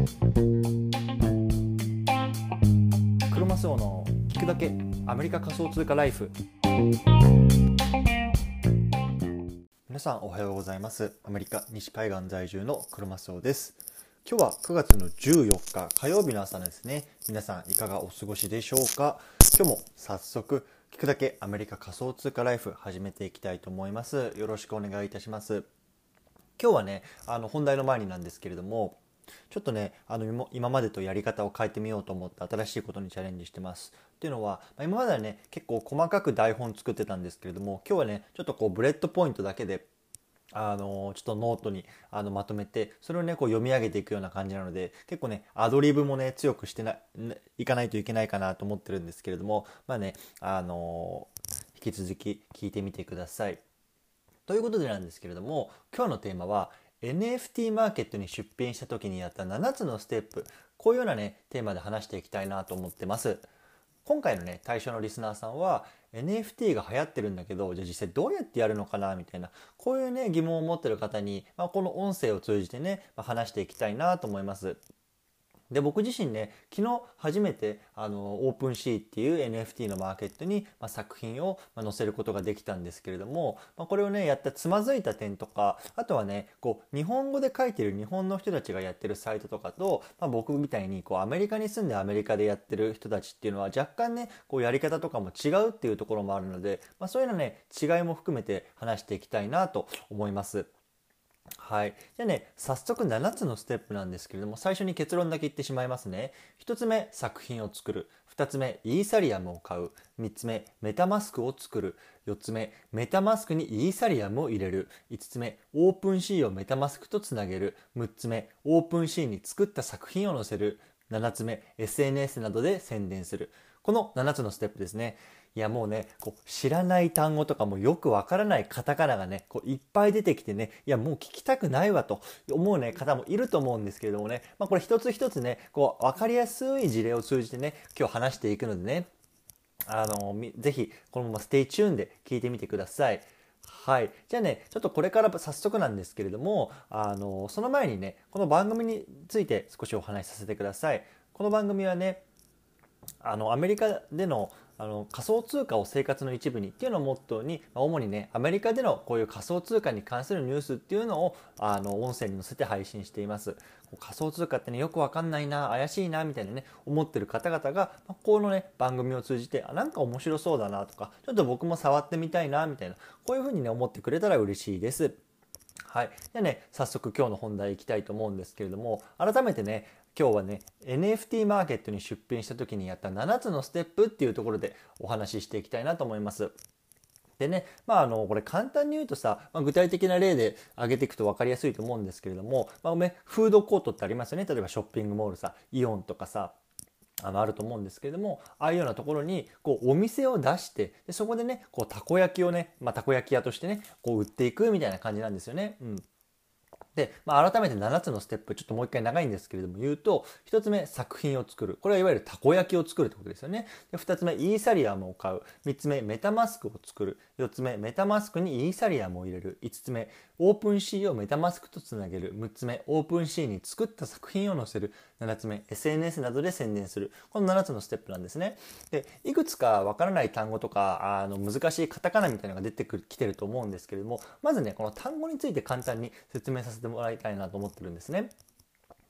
クロマスオの聞くだけアメリカ仮想通貨ライフ。皆さんおはようございます。アメリカ西海岸在住のクロマスオです。今日は9月の14日火曜日の朝ですね。皆さんいかがお過ごしでしょうか？今日も早速聞くだけアメリカ仮想通貨ライフ始めていきたいと思います。よろしくお願いいたします。今日はねあの本題の前になんですけれどもちょっとねあの今までとやり方を変えてみようと思って新しいことにチャレンジしてますっていうのは、まあ、今まではね結構細かく台本作ってたんですけれども今日はねちょっとこう bullet point だけであのちょっとノートにあのまとめてそれをねこう読み上げていくような感じなので結構ねアドリブもね強くしてないかないといけないかなと思ってるんですけれどもまあねあの引き続き聞いてみてください。ということでなんですけれども今日のテーマは NFT マーケットに出品した時にやった7つのステップこういうようなねテーマで話していきたいなと思ってます。今回のね対象のリスナーさんは NFT が流行ってるんだけどじゃあ実際どうやってやるのかなみたいなこういうね疑問を持ってる方に、まあ、この音声を通じてね、まあ、話していきたいなと思います。で僕自身ね昨日初めてあのオープンシーっていう NFT のマーケットに、まあ、作品を、ま載せることができたんですけれども、まあ、これをねやったつまずいた点とかあとはねこう日本語で書いてる日本の人たちがやってるサイトとかと、ま、僕みたいにこうアメリカに住んでアメリカでやってる人たちっていうのは若干ねこうやり方とかも違うっていうところもあるので、まそういうのね違いも含めて話していきたいなと思います。はい。じゃあね、早速7つのステップなんですけれども、最初に結論だけ言ってしまいますね。1つ目、作品を作る。2つ目、イーサリアムを買う。3つ目、 MetaMask を作る。4つ目、 MetaMask にイーサリアムを入れる。5つ目、 OpenSea を MetaMask とつなげる。6つ目、 OpenSea に作った作品を載せる。7つ目、SNS などで宣伝する。この7つのステップですね。いやもうね、こう知らない単語とかもよくわからないカタカナがね、こういっぱい出てきてね、いやもう聞きたくないわと思うね、方もいると思うんですけれどもね、まあこれ一つ一つね、こうわかりやすい事例を通じてね、今日話していくのでね、あの、ぜひこのまま stay tuned で聞いてみてください。はい。じゃあね、ちょっとこれから早速なんですけれども、あの、その前にね、この番組について少しお話しさせてください。この番組はね、あの、アメリカでのあの仮想通貨を生活の一部にっていうのをモットーに主にねアメリカでのこういう仮想通貨に関するニュースっていうのをあの音声に載せて配信しています仮想通貨ってねよくわかんないな怪しいなみたいなね思ってる方々が、まこのね番組を通じてあなんか面白そうだなとかちょっと僕も触ってみたいなみたいなこういうふうにね思ってくれたら嬉しいですはい。じゃあね、早速今日の本題いきたいと思うんですけれども、改めてね、今日はね NFT マーケットに出品した時にやった7つのステップっていうところでお話ししていきたいなと思います。でね、まあ、あのこれ簡単に言うとさ、まあ、具体的な例で挙げていくと分かりやすいと思うんですけれども、まあ、フードコートってありますよね例えばショッピングモールさイオンとかさあのあると思うんですけれどもああいうようなところにこうお店を出してでそこでねこうたこ焼きをね、まあ、たこ焼き屋としてねこう売っていくみたいな感じなんですよね。うんで、まあ、改めて7つのステップ、ちょっともう一回長いんですけれども言うと、1つ目、作品を作る。これはいわゆるたこ焼きを作るってことですよね。で2つ目、イーサリアムを買う。3つ目、 MetaMask を作る。4つ目、 MetaMask にイーサリアムを入れる。5つ目、 OpenSea を MetaMask とつなげる。6つ目、 OpenSea に作った作品を載せる。7つ目、SNS などで宣伝する。この7つのステップなんですね。で、いくつかわからない単語とか、あの、難しいカタカナみたいなのが出てきてると思うんですけれども、まずね、この単語について簡単に説明させてもらいたいなと思ってるんですね。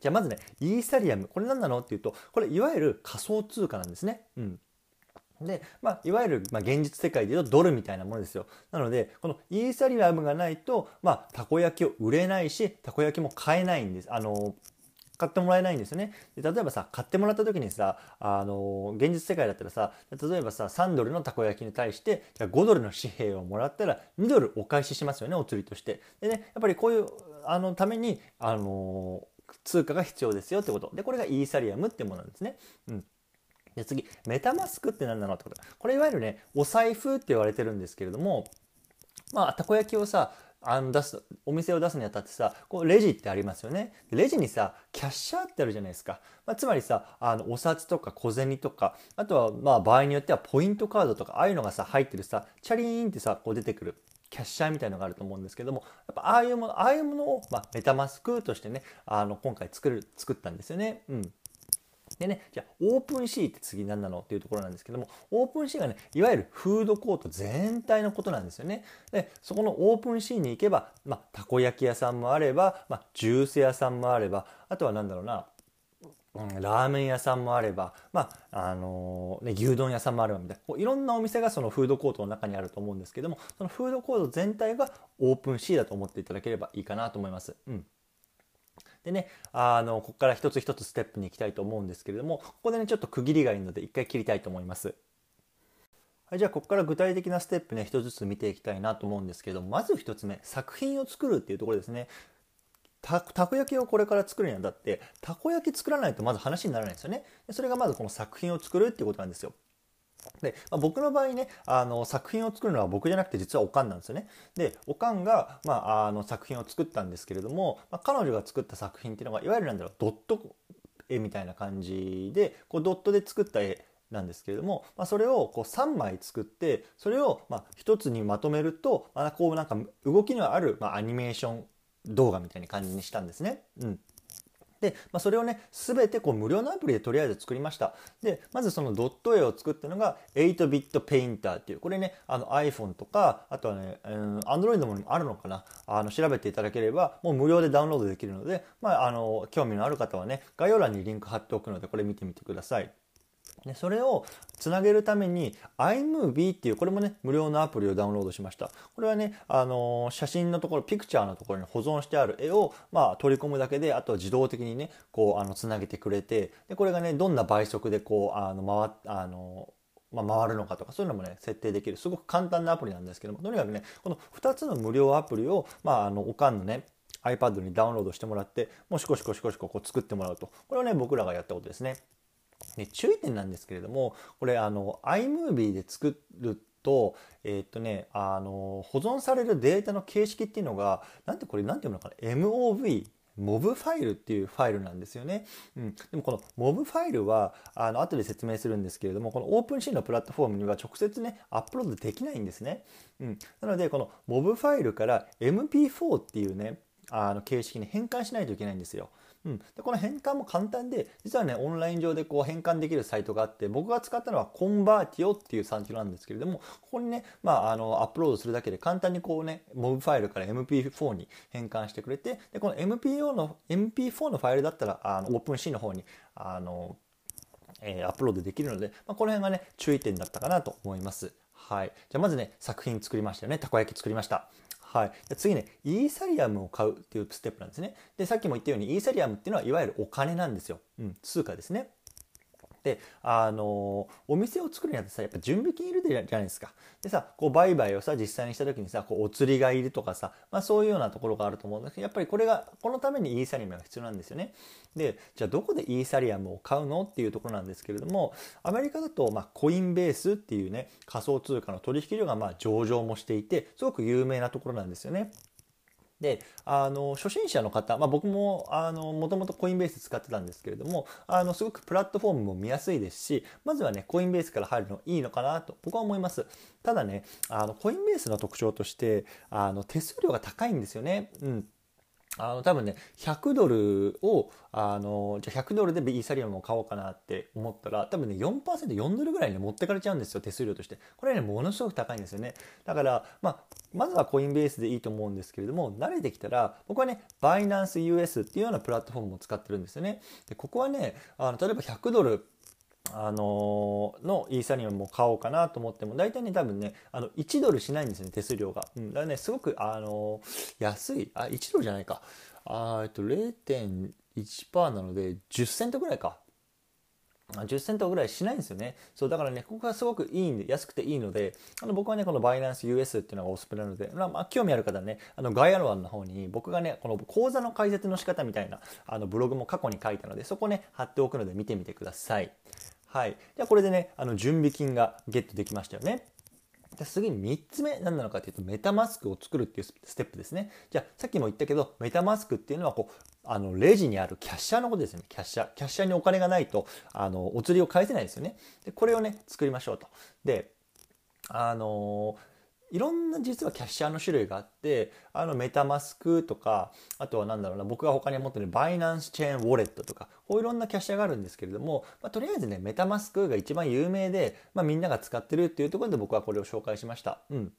じゃあまずね、イーサリアム。これ何なのっていうと、これいわゆる仮想通貨なんですね。うん。で、まあ、いわゆる、まあ、現実世界でいうとドルみたいなものですよ。なので、このイーサリアムがないと、まあ、たこ焼きを売れないし、たこ焼きも買えないんです。あの、買ってもらえないんですよね。で例えばさ、買ってもらった時にさ、あの、現実世界だったらさ、例えばさ、3ドルのたこ焼きに対して、5ドルの紙幣をもらったら、2ドルお返ししますよね、お釣りとして。でね、やっぱりこういう、あの、ために、あの、通貨が必要ですよってこと。で、これがイーサリアムってものなんですね。うん。で次、メタマスクって何なのってこと。これいわゆるね、お財布って言われてるんですけれども、まあ、たこ焼きをさ、あの出すお店を出すにあたってさこうレジってありますよね。レジにさキャッシャーってあるじゃないですか、まあ、つまりさあのお札とか小銭とかあとはまあ場合によってはポイントカードとかああいうのがさ入ってるさチャリーンってさこう出てくるキャッシャーみたいのがあると思うんですけどもやっぱああいうものああいうものを、まあ、 MetaMask としてねあの今回作る作ったんですよね。うん。でね、じゃあ OpenSea って次何なのっていうところなんですけども OpenSea がねいわゆるフードコート全体のことなんですよね。でそこの OpenSea に行けば、まあ、たこ焼き屋さんもあれば、まあ、ジュース屋さんもあればあとは何だろうな、ラーメン屋さんもあれば、まああのー、ね、牛丼屋さんもあればみたいなこういろんなお店がそのフードコートの中にあると思うんですけどもそのフードコート全体がオープンシーだと思っていただければいいかなと思います。うんでね、あの、ここから一つ一つステップに行きたいと思うんですけれども、ここでね、ちょっと区切りがいいので、一回切りたいと思います。はい、じゃあ、ここから具体的なステップね、一つずつ見ていきたいなと思うんですけど、まず一つ目、作品を作るっていうところですね。たたこ焼きをこれから作るにあたってたこ焼き作らないとまず話にならないんですよねそれがまずこの作品を作るっていうことなんですよで、まあ、僕の場合ねあの作品を作るのは僕じゃなくて実はおかんなんですよねでおかんが、まあ、あの作品を作ったんですけれども、まあ、彼女が作った作品っていうのがいわゆるなんだろうドット絵みたいな感じでこうドットで作った絵なんですけれども、まあ、それをこう3枚作ってそれをまあ1つにまとめると、まあ、こうなんか動きのあるまあアニメーション動画みたいな感じにしたんですね。うんで、まあ、それをね、すべてこう無料のアプリでとりあえず作りました。で、まずそのドット絵を作ったのが 8-bit ペインターっていう、これね、あの iPhone とか、あとはね、うん、Android もあるのかな、あの調べていただければ、もう無料でダウンロードできるので、まあ、あの、興味のある方はね、概要欄にリンク貼っておくので、これ見てみてください。でそれをつなげるために iMovie っていうこれもね無料のアプリをダウンロードしました。これはね、あのー、写真のところピクチャーのところに保存してある絵を、まあ、取り込むだけであとは自動的にねこうあのつなげてくれてでこれがねどんな倍速でこうあの回あのまあ、回るのかとかそういうのもね設定できる。すごく簡単なアプリなんですけどもとにかくねこの2つの無料アプリを、まあ、あのおかんのね iPad にダウンロードしてもらってもうシコシコシコシコこう作ってもらうと。これはね僕らがやったことですね。で注意点なんですけれどもこれあの iMovie で作るとえー、っとねあの保存されるデータの形式っていうのがなんてこれなんていうのかな？MOV モブファイルっていうファイルなんですよね。うん、でもこの MOV ファイルはあの後で説明するんですけれどもこの OpenSea のプラットフォームには直接ねアップロードできないんですね。うん、なのでこの MOV ファイルから MP4 っていうねあの形式に変換しないといけないんですよ。うん、でこの変換も簡単で実はねオンライン上でこう変換できるサイトがあって僕が使ったのは Convertio っていうサイトなんですけれどもここにね、まあ、あのアップロードするだけで簡単にこうね MOV ファイルから MP4 に変換してくれてでこの MP4 の MP4 のファイルだったらあのオープン C の方にあの、えー、アップロードできるので、まあ、この辺がね注意点だったかなと思います。はい、じゃあまずね作品作りましたよねたこ焼き作りました。はい、次ねイーサリアムを買うっていうステップなんですね。でさっきも言ったようにイーサリアムっていうのはいわゆるお金なんですよ、うん、通貨ですね。であのお店を作るにあたってさやっぱ準備金いるじゃないですか。でさこう売買をさ実際にした時にさこうお釣りがいるとかさ、まあ、そういうようなところがあると思うんですけどやっぱりこれがこのためにイーサリアムが必要なんですよね。でじゃあどこでイーサリアムを買うのっていうところなんですけれどもアメリカだと、まあ、コインベースっていうね仮想通貨の取引所がまあ上場もしていてすごく有名なところなんですよね。であの初心者の方、まあ、僕ももともとコインベース使ってたんですけれどもあのすごくプラットフォームも見やすいですしまずはねコインベースから入るのいいのかなと僕は思いますただねあのコインベースの特徴としてあの手数料が高いんですよね。うんあの多分ね100ドルをあのじゃあ100ドルでイーサリアムを買おうかなって思ったら多分ね 4%4 ドルぐらいに持ってかれちゃうんですよ手数料として。これねものすごく高いんですよね。だから、まあ、まずはコインベースでいいと思うんですけれども慣れてきたら僕はねバイナンス US っていうようなプラットフォームを使ってるんですよね。でここはねあの例えば100ドルあののイーサリアムも買おうかなと思っても大体ね多分ねあの1ドルしないんですね手数料が、うん、だからねすごくあの安い。あ1ドルじゃないか。あえっと0.1%なので10セントぐらいか。10セントぐらいしないんですよね。そう、だからね、ここがすごくいいんで、安くていいので、あの僕はね、このバイナンス US っていうのがおすすめなので、まあ、興味ある方はね、あの、概要欄の方に僕がね、この講座の解説の仕方みたいな、あの、ブログも過去に書いたので、そこね、貼っておくので見てみてください。はい。じゃあこれでね、あの準備金がゲットできましたよね。じゃ次に3つ目何なのかというとメタマスクを作るっていうステップですね。じゃあさっきも言ったけどメタマスクっていうのはこうあのレジにあるキャッシャーのことですよね。キャッシャー。キャッシャーにお金がないとあのお釣りを返せないですよね。でこれをね作りましょうと。であのいろんな実はキャッシャーの種類があってあのメタマスクとかあとは何だろうな僕が他に持ってるバイナンスチェーンウォレットとかこういろんなキャッシャーがあるんですけれども、まあ、とりあえずねメタマスクが一番有名で、まあ、みんなが使ってるっていうところで僕はこれを紹介しました。うん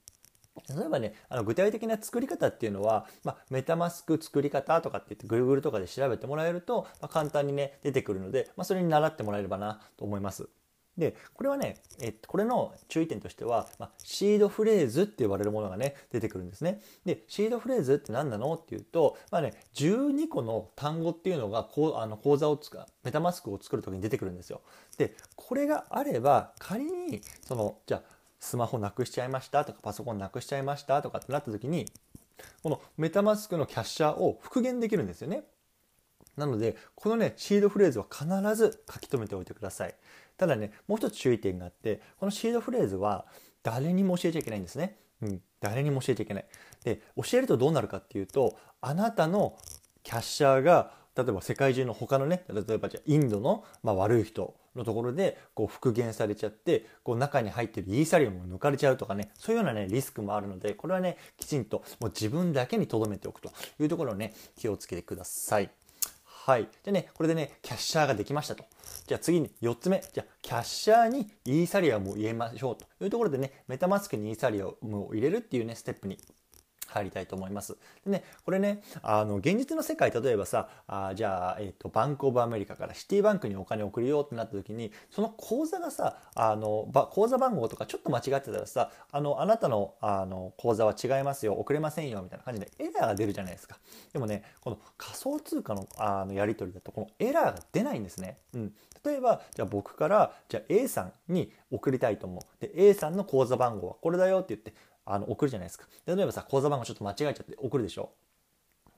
例えばね、あの具体的な作り方っていうのは、まあ、メタマスク作り方とかって言って Google とかで調べてもらえると、まあ、簡単にね、出てくるので、まあ、それに習ってもらえればなと思います。でこれはね、えっと、これの注意点としては、まあ、シードフレーズって言われるものがね出てくるんですね。でシードフレーズって何なのっていうと、まあね、12個の単語っていうのがこうあの講座を使うメタマスクを作る時に出てくるんですよ。でこれがあれば仮にそのじゃあスマホなくしちゃいましたとかパソコンなくしちゃいましたとかってなった時にこのメタマスクのキャッシャーを復元できるんですよね。なのでこのねシードフレーズは必ず書き留めておいてください。ただねもう一つ注意点があってこのシードフレーズは誰にも教えちゃいけないんですね。うん、誰にも教えちゃいけない。で教えるとどうなるかっていうとあなたのキャッシャーが例えば世界中の他のね例えばじゃインドの、まあ、悪い人のところでこう復元されちゃってこう中に入ってるイーサリアムを抜かれちゃうとかねそういうようなねリスクもあるのでこれはねきちんともう自分だけに留めておくというところをね気をつけてください。はい。じゃあね、これでね、キャッシャーができましたと。じゃあ次に4つ目。じゃあ、キャッシャーにイーサリアムを入れましょうというところでね、メタマスクにイーサリアムを入れるっていうね、ステップに入りたいと思います。でね、これね、あの、現実の世界、例えばさ、あじゃあ、えっ、ー、と、バンクオブアメリカからシティバンクにお金を送るよってなった時に、その口座がさ、あの、ば口座番号とかちょっと間違ってたらさ、あの、あなたの、あの、口座は違いますよ、送れませんよ、みたいな感じでエラーが出るじゃないですか。でもね、この仮想通貨のあのやり取りだと、このエラーが出ないんですね。うん。例えば、じゃあ僕から、じゃあ A さんに送りたいと思う。で、A さんの口座番号はこれだよって言って、あの送るじゃないですか例えばさ口座番号ちょっと間違えちゃって送るでしょ？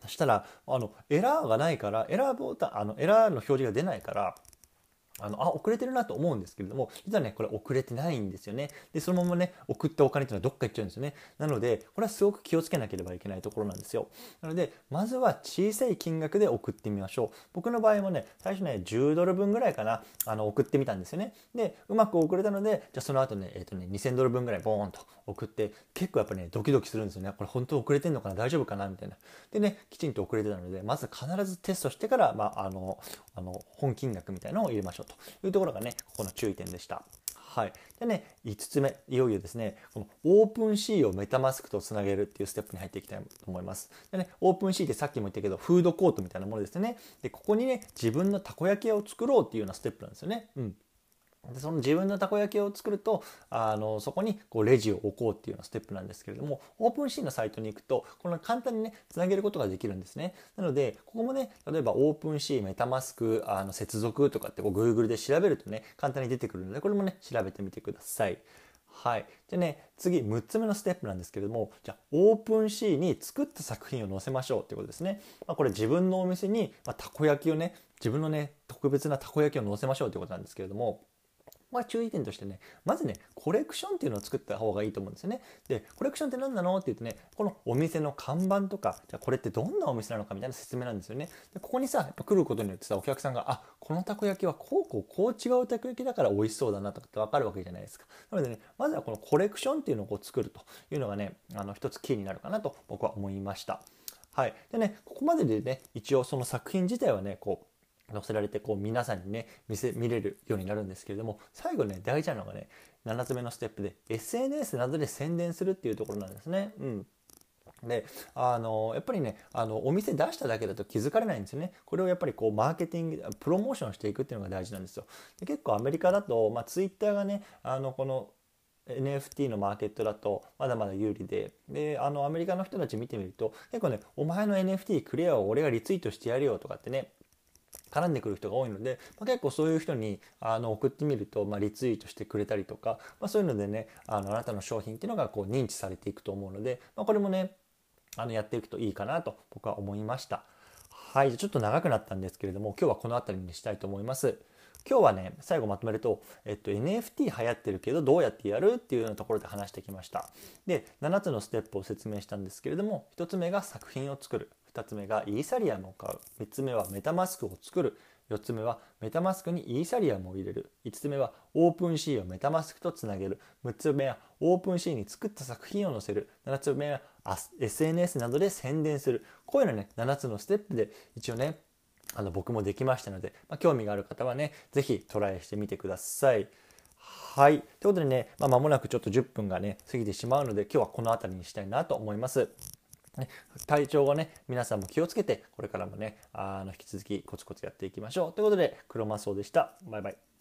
そしたらあのエラーがないからエラーボタンあのエラーの表示が出ないからあの、あ、遅れてるなと思うんですけれども、実はね、これ遅れてないんですよね。で、そのままね、送ったお金っていうのはどっか行っちゃうんですよね。なので、これはすごく気をつけなければいけないところなんですよ。なので、まずは小さい金額で送ってみましょう。僕の場合もね、最初ね、10ドル分ぐらいかな、あの、送ってみたんですよね。で、うまく送れたので、じゃあその後ね、えっ、ー、とね、2000ドル分ぐらいボーンと送って、結構やっぱね、ドキドキするんですよね。これ本当送れてんのかな？大丈夫かな？みたいな。でね、きちんと送れてたので、まず必ずテストしてから、まあ、あの、あの、本金額みたいなのを入れましょうというところがね、ここの注意点でした。はい。でね、5つ目、いよいよですね、この OpenSea を MetaMask とつなげるっていうステップに入っていきたいと思います。でね、 OpenSea ってさっきも言ったけど、フードコートみたいなものですね。で、ここにね、自分のたこ焼き屋を作ろうっていうようなステップなんですよね。うん。でその自分のたこ焼きを作るとあのそこにこうレジを置こうっていうようなステップなんですけれども OpenSea のサイトに行くとこの簡単にねつなげることができるんですねなのでここもね例えば OpenSea MetaMask あの接続とかってこう Google で調べるとね簡単に出てくるのでこれもね調べてみてくださいはい。じゃね、次、6つ目のステップなんですけれども、じゃあ、 OpenSea に作った作品を載せましょうっていうことですね。まあ、これ自分のお店に、まあ、たこ焼きをね、自分のね、特別なたこ焼きを載せましょうっていうことなんですけれども、まあ、注意点としてね、まずね、コレクションっていうのを作った方がいいと思うんですよね。で、コレクションって何なのって言うとね、このお店の看板とか、じゃあこれってどんなお店なのかみたいな説明なんですよね。で、ここにさ、やっぱ来ることによってさ、お客さんが、あ、このたこ焼きはこうこうこう違うたこ焼きだから美味しそうだなとかってわかるわけじゃないですか。なのでね、まずはこのコレクションっていうのをこう作るというのがね、あの一つキーになるかなと僕は思いました。はい。でね、ここまででね、一応その作品自体はね、こう、載せられてこう皆さんにね見せ見れるようになるんですけれども最後ね大事なのがね7つ目のステップで SNS などで宣伝するっていうところなんですね。うん。であのやっぱりねあのお店出しただけだと気づかれないんですよね。これをやっぱりこうマーケティングプロモーションしていくっていうのが大事なんですよ。で結構アメリカだと、まあ、ツイッターがねあのこの NFT のマーケットだとまだまだ有利でであのアメリカの人たち見てみると結構ねお前の NFT クリアを俺がリツイートしてやるよとかってね絡んでくる人が多いので、まあ、結構そういう人にあの送ってみると、まあ、リツイートしてくれたりとか、まあ、そういうのでねあのあなたの商品っていうのがこう認知されていくと思うので、ま、これもねあのやっていくといいかなと僕は思いました。はいじゃ、ちょっと長くなったんですけれども今日はこの辺りにしたいと思います。今日はね最後まとめると、えっと、NFT 流行ってるけどどうやってやるっていうようなところで話してきましたで7つのステップを説明したんですけれども1つ目が作品を作る2つ目がイーサリアムを買う3つ目は MetaMask を作る4つ目は MetaMask にイーサリアムを入れる5つ目は OpenSea を MetaMask とつなげる6つ目は OpenSea に作った作品を載せる7つ目は SNS などで宣伝するこういうのね7つのステップで一応ねあの僕もできましたので、まあ、興味がある方はね是非トライしてみてください。はい。ということでね、まあ、間もなくちょっと10分がね、過ぎてしまうので、今日はこの辺りにしたいなと思います。体調はね、皆さんも気をつけて、これからもね、あの引き続きコツコツやっていきましょう。ということで、クロマスオでした。バイバイ。